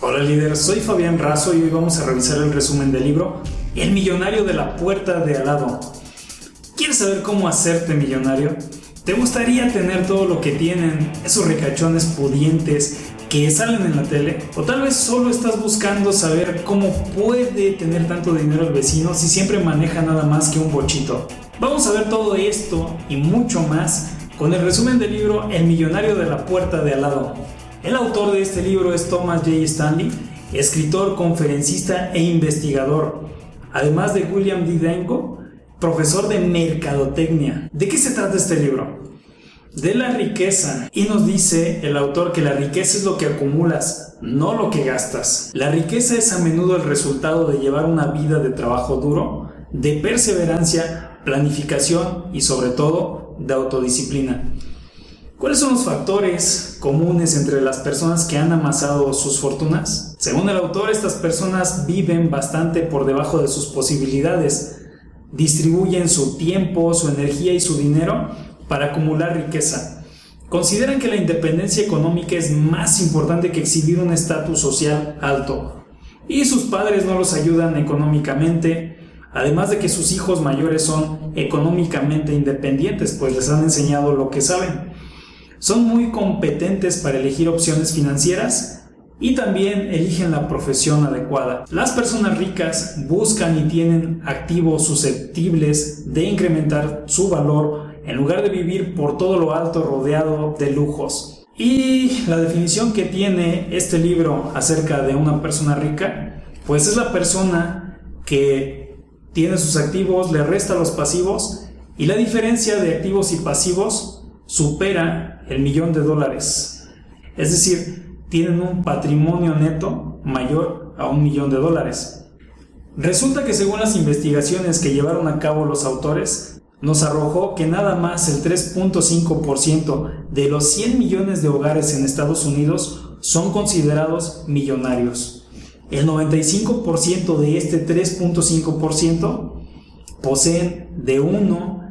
Hola líder, soy Fabián Razo y hoy vamos a revisar el resumen del libro El millonario de la puerta de al lado. ¿Quieres saber cómo hacerte millonario? ¿Te gustaría tener todo lo que tienen esos ricachones pudientes que salen en la tele? ¿O tal vez solo estás buscando saber cómo puede tener tanto dinero el vecino si siempre maneja nada más que un bochito? Vamos a ver todo esto y mucho más con el resumen del libro El millonario de la puerta de al lado. El autor de este libro es Thomas J. Stanley, escritor, conferencista e investigador, además de William D. Profesor de mercadotecnia. ¿De qué se trata este libro? De la riqueza. Y nos dice el autor que la riqueza es lo que acumulas, no lo que gastas. La riqueza es a menudo el resultado de llevar una vida de trabajo duro, de perseverancia, planificación y sobre todo de autodisciplina. ¿Cuáles son los factores comunes entre las personas que han amasado sus fortunas? Según el autor, estas personas viven bastante por debajo de sus posibilidades, distribuyen su tiempo, su energía y su dinero para acumular riqueza. Consideran que la independencia económica es más importante que exhibir un estatus social alto. Y sus padres no los ayudan económicamente, Además de que sus hijos mayores son económicamente independientes, pues les han enseñado lo que saben. Son muy competentes para elegir opciones financieras y también eligen la profesión adecuada. Las personas ricas buscan y tienen activos susceptibles de incrementar su valor en lugar de vivir por todo lo alto rodeado de lujos. Y la definición que tiene este libro acerca de una persona rica, pues es la persona que tiene sus activos, le resta los pasivos y la diferencia de activos y pasivos supera el millón de dólares. Es decir, tienen un patrimonio neto mayor a un millón de dólares. Resulta que según las investigaciones que llevaron a cabo los autores, nos arrojó que nada más el 3.5% de los 100 millones de hogares en Estados Unidos son considerados millonarios. El 95% de este 3.5% poseen de 1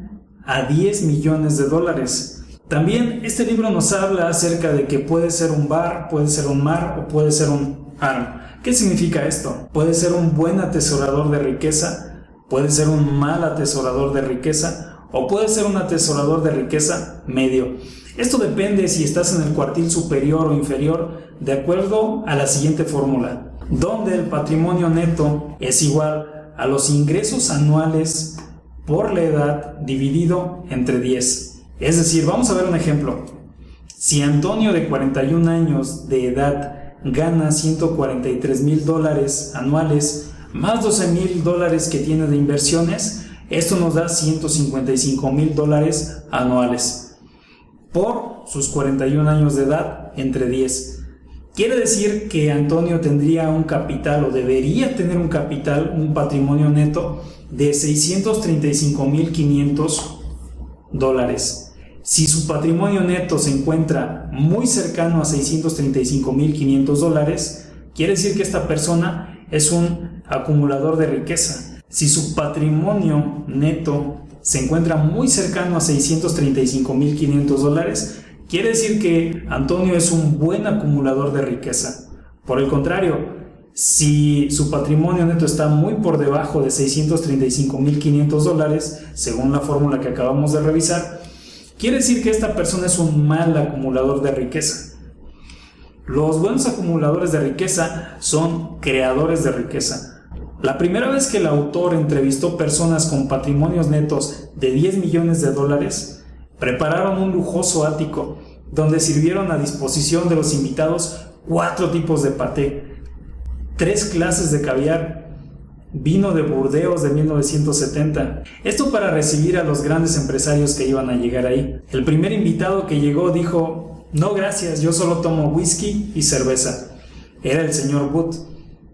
a 10 millones de dólares. También este libro nos habla acerca de que puede ser un bar, puede ser un mar o puede ser un arma. ¿Qué significa esto? Puede ser un buen atesorador de riqueza, puede ser un mal atesorador de riqueza o puede ser un atesorador de riqueza medio. Esto depende si estás en el cuartil superior o inferior de acuerdo a la siguiente fórmula donde el patrimonio neto es igual a los ingresos anuales por la edad dividido entre 10. Es decir, vamos a ver un ejemplo. Si Antonio de 41 años de edad gana 143 mil dólares anuales más 12 mil dólares que tiene de inversiones, esto nos da 155 mil dólares anuales por sus 41 años de edad entre 10. Quiere decir que Antonio tendría un capital o debería tener un capital, un patrimonio neto de 635.500 dólares. Si su patrimonio neto se encuentra muy cercano a 635.500 dólares, quiere decir que esta persona es un acumulador de riqueza. Si su patrimonio neto se encuentra muy cercano a 635.500 dólares, Quiere decir que Antonio es un buen acumulador de riqueza. Por el contrario, si su patrimonio neto está muy por debajo de 635.500 dólares, según la fórmula que acabamos de revisar, quiere decir que esta persona es un mal acumulador de riqueza. Los buenos acumuladores de riqueza son creadores de riqueza. La primera vez que el autor entrevistó personas con patrimonios netos de 10 millones de dólares, Prepararon un lujoso ático donde sirvieron a disposición de los invitados cuatro tipos de paté, tres clases de caviar, vino de Burdeos de 1970. Esto para recibir a los grandes empresarios que iban a llegar ahí. El primer invitado que llegó dijo, no gracias, yo solo tomo whisky y cerveza. Era el señor Wood.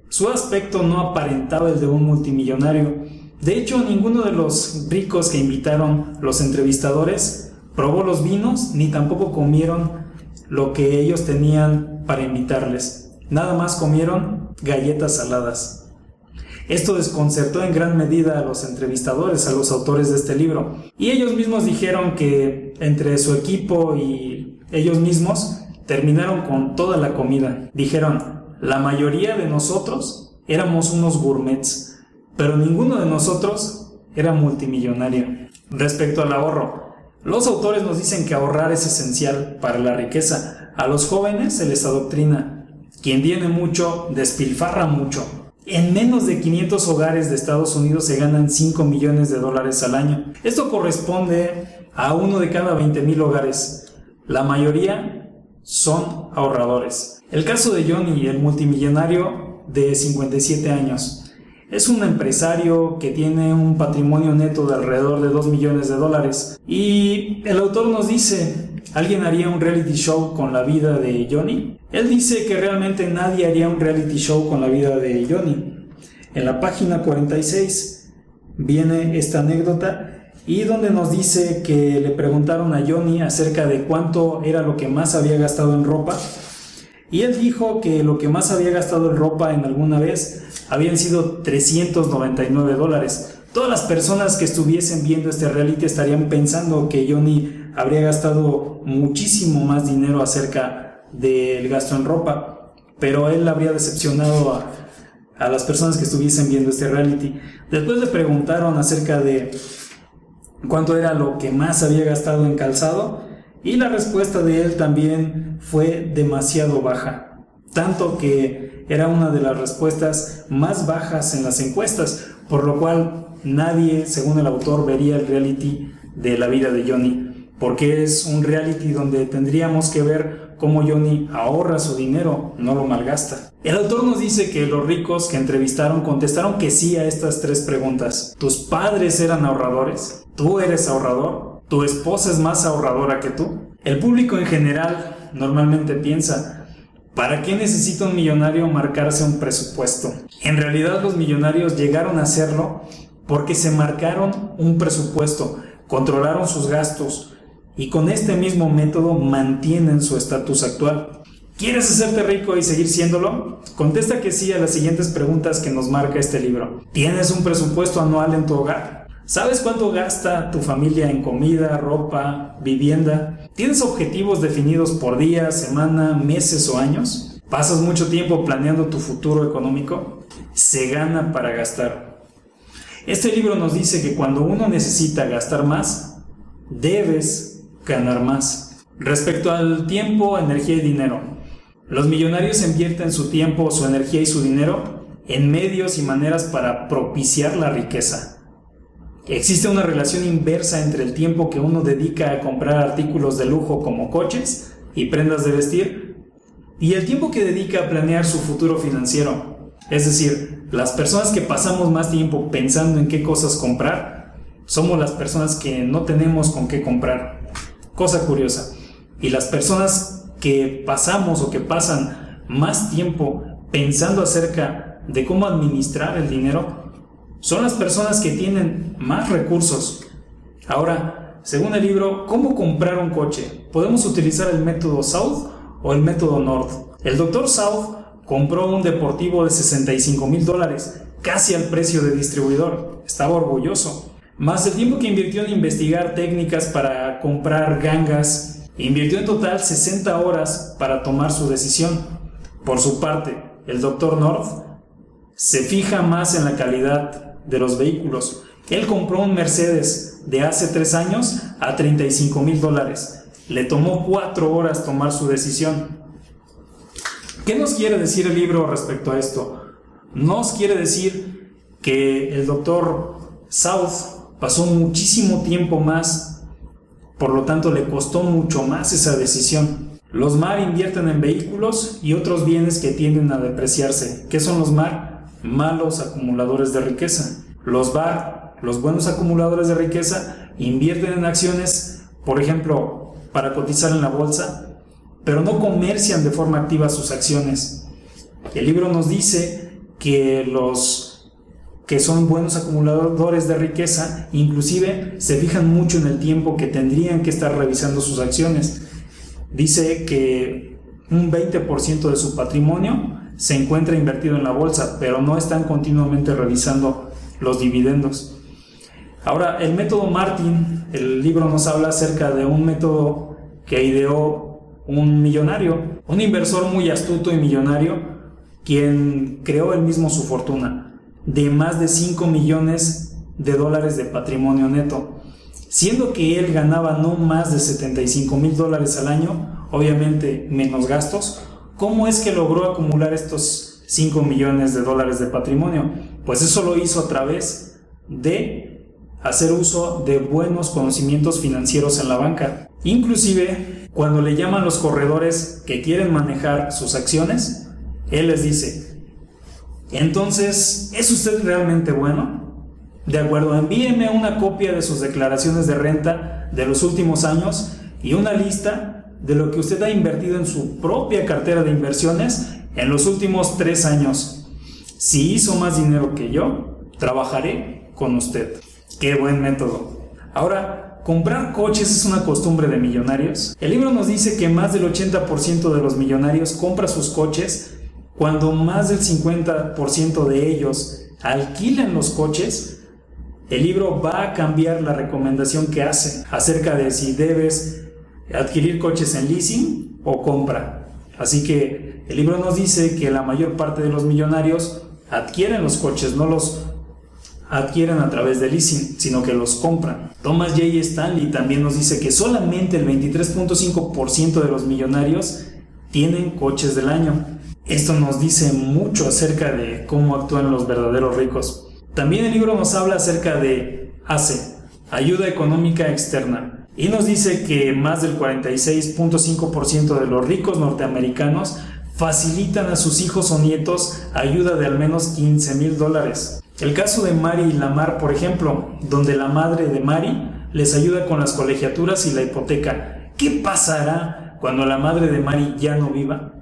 Su aspecto no aparentaba el de un multimillonario. De hecho, ninguno de los ricos que invitaron los entrevistadores probó los vinos ni tampoco comieron lo que ellos tenían para invitarles. Nada más comieron galletas saladas. Esto desconcertó en gran medida a los entrevistadores, a los autores de este libro. Y ellos mismos dijeron que entre su equipo y ellos mismos terminaron con toda la comida. Dijeron, la mayoría de nosotros éramos unos gourmets, pero ninguno de nosotros era multimillonario. Respecto al ahorro, los autores nos dicen que ahorrar es esencial para la riqueza. A los jóvenes se les adoctrina. Quien tiene mucho, despilfarra mucho. En menos de 500 hogares de Estados Unidos se ganan 5 millones de dólares al año. Esto corresponde a uno de cada 20 mil hogares. La mayoría son ahorradores. El caso de Johnny, el multimillonario de 57 años. Es un empresario que tiene un patrimonio neto de alrededor de 2 millones de dólares. Y el autor nos dice, ¿alguien haría un reality show con la vida de Johnny? Él dice que realmente nadie haría un reality show con la vida de Johnny. En la página 46 viene esta anécdota y donde nos dice que le preguntaron a Johnny acerca de cuánto era lo que más había gastado en ropa y él dijo que lo que más había gastado en ropa en alguna vez habían sido 399 dólares. Todas las personas que estuviesen viendo este reality estarían pensando que Johnny habría gastado muchísimo más dinero acerca del gasto en ropa, pero él habría decepcionado a, las personas que estuviesen viendo este reality. Después le preguntaron acerca de cuánto era lo que más había gastado en calzado y la respuesta de él también fue demasiado baja, tanto que era una de las respuestas más bajas en las encuestas, por lo cual nadie, según el autor, vería el reality de la vida de Johnny, porque es un reality donde tendríamos que ver cómo Johnny ahorra su dinero, no lo malgasta. El autor nos dice que los ricos que entrevistaron contestaron que sí a estas tres preguntas. ¿Tus padres eran ahorradores? ¿Tú eres ahorrador? ¿Tu esposa es más ahorradora que tú? El público en general normalmente piensa, ¿para qué necesita un millonario marcarse un presupuesto? En realidad los millonarios llegaron a hacerlo porque se marcaron un presupuesto, controlaron sus gastos y con este mismo método mantienen su estatus actual. ¿Quieres hacerte rico y seguir siéndolo? Contesta que sí a las siguientes preguntas que nos marca este libro. ¿Tienes un presupuesto anual en tu hogar? ¿Sabes cuánto gasta tu familia en comida, ropa, vivienda? ¿Tienes objetivos definidos por día, semana, meses o años? ¿Pasas mucho tiempo planeando tu futuro económico? Se gana para gastar. Este libro nos dice que cuando uno necesita gastar más, debes ganar más. Respecto al tiempo, energía y dinero, los millonarios invierten su tiempo, su energía y su dinero en medios y maneras para propiciar la riqueza. Existe una relación inversa entre el tiempo que uno dedica a comprar artículos de lujo como coches y prendas de vestir y el tiempo que dedica a planear su futuro financiero. Es decir, las personas que pasamos más tiempo pensando en qué cosas comprar, somos las personas que no tenemos con qué comprar. Cosa curiosa. Y las personas que pasamos o que pasan más tiempo pensando acerca de cómo administrar el dinero, son las personas que tienen más recursos. Ahora, según el libro, ¿cómo comprar un coche? ¿Podemos utilizar el método South o el método North? El doctor South compró un deportivo de 65 mil dólares, casi al precio de distribuidor. Estaba orgulloso. Más el tiempo que invirtió en investigar técnicas para comprar gangas, invirtió en total 60 horas para tomar su decisión. Por su parte, el Dr. North se fija más en la calidad de los vehículos. Él compró un Mercedes de hace tres años a 35 mil dólares. Le tomó cuatro horas tomar su decisión. ¿Qué nos quiere decir el libro respecto a esto? Nos quiere decir que el doctor South pasó muchísimo tiempo más, por lo tanto le costó mucho más esa decisión. Los MAR invierten en vehículos y otros bienes que tienden a depreciarse. ¿Qué son los MAR? Malos acumuladores de riqueza. Los BAR, los buenos acumuladores de riqueza, invierten en acciones, por ejemplo, para cotizar en la bolsa pero no comercian de forma activa sus acciones. El libro nos dice que los que son buenos acumuladores de riqueza, inclusive se fijan mucho en el tiempo que tendrían que estar revisando sus acciones. Dice que un 20% de su patrimonio se encuentra invertido en la bolsa, pero no están continuamente revisando los dividendos. Ahora, el método Martin, el libro nos habla acerca de un método que ideó un millonario, un inversor muy astuto y millonario, quien creó él mismo su fortuna, de más de 5 millones de dólares de patrimonio neto, siendo que él ganaba no más de 75 mil dólares al año, obviamente menos gastos, ¿cómo es que logró acumular estos 5 millones de dólares de patrimonio? Pues eso lo hizo a través de hacer uso de buenos conocimientos financieros en la banca. Inclusive, cuando le llaman los corredores que quieren manejar sus acciones, él les dice, entonces, ¿es usted realmente bueno? De acuerdo, envíeme una copia de sus declaraciones de renta de los últimos años y una lista de lo que usted ha invertido en su propia cartera de inversiones en los últimos tres años. Si hizo más dinero que yo, trabajaré con usted. Qué buen método. Ahora, ¿comprar coches es una costumbre de millonarios? El libro nos dice que más del 80% de los millonarios compra sus coches cuando más del 50% de ellos alquilan los coches, el libro va a cambiar la recomendación que hace acerca de si debes adquirir coches en leasing o compra. Así que el libro nos dice que la mayor parte de los millonarios adquieren los coches, no los adquieren a través de leasing, sino que los compran. Thomas J. Stanley también nos dice que solamente el 23.5% de los millonarios tienen coches del año. Esto nos dice mucho acerca de cómo actúan los verdaderos ricos. También el libro nos habla acerca de ACE, ayuda económica externa, y nos dice que más del 46.5% de los ricos norteamericanos facilitan a sus hijos o nietos ayuda de al menos 15 mil dólares. El caso de Mari y Lamar, por ejemplo, donde la madre de Mari les ayuda con las colegiaturas y la hipoteca. ¿Qué pasará cuando la madre de Mari ya no viva?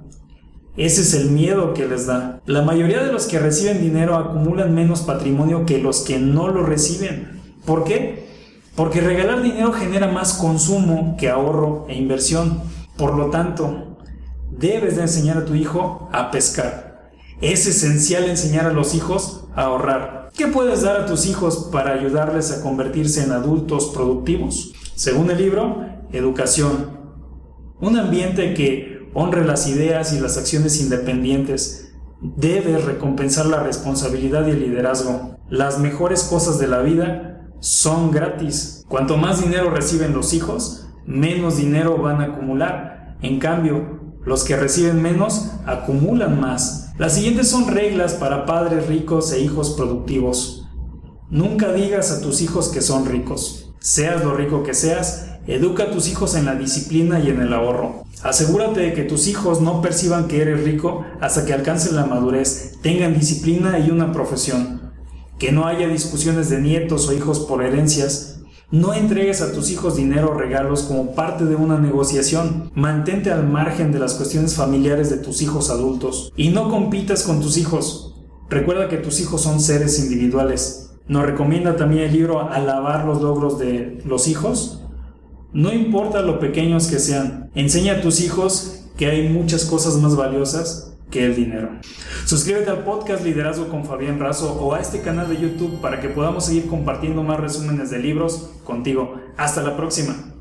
Ese es el miedo que les da. La mayoría de los que reciben dinero acumulan menos patrimonio que los que no lo reciben. ¿Por qué? Porque regalar dinero genera más consumo que ahorro e inversión. Por lo tanto, debes de enseñar a tu hijo a pescar. Es esencial enseñar a los hijos a ahorrar. ¿Qué puedes dar a tus hijos para ayudarles a convertirse en adultos productivos? Según el libro, educación. Un ambiente que honre las ideas y las acciones independientes. Debe recompensar la responsabilidad y el liderazgo. Las mejores cosas de la vida son gratis. Cuanto más dinero reciben los hijos, menos dinero van a acumular. En cambio, los que reciben menos acumulan más. Las siguientes son reglas para padres ricos e hijos productivos. Nunca digas a tus hijos que son ricos. Seas lo rico que seas, educa a tus hijos en la disciplina y en el ahorro. Asegúrate de que tus hijos no perciban que eres rico hasta que alcancen la madurez, tengan disciplina y una profesión. Que no haya discusiones de nietos o hijos por herencias. No entregues a tus hijos dinero o regalos como parte de una negociación. Mantente al margen de las cuestiones familiares de tus hijos adultos. Y no compitas con tus hijos. Recuerda que tus hijos son seres individuales. Nos recomienda también el libro Alabar los logros de los hijos no importa lo pequeños que sean, enseña a tus hijos que hay muchas cosas más valiosas que el dinero. Suscríbete al podcast Liderazgo con Fabián Razo o a este canal de YouTube para que podamos seguir compartiendo más resúmenes de libros contigo. Hasta la próxima.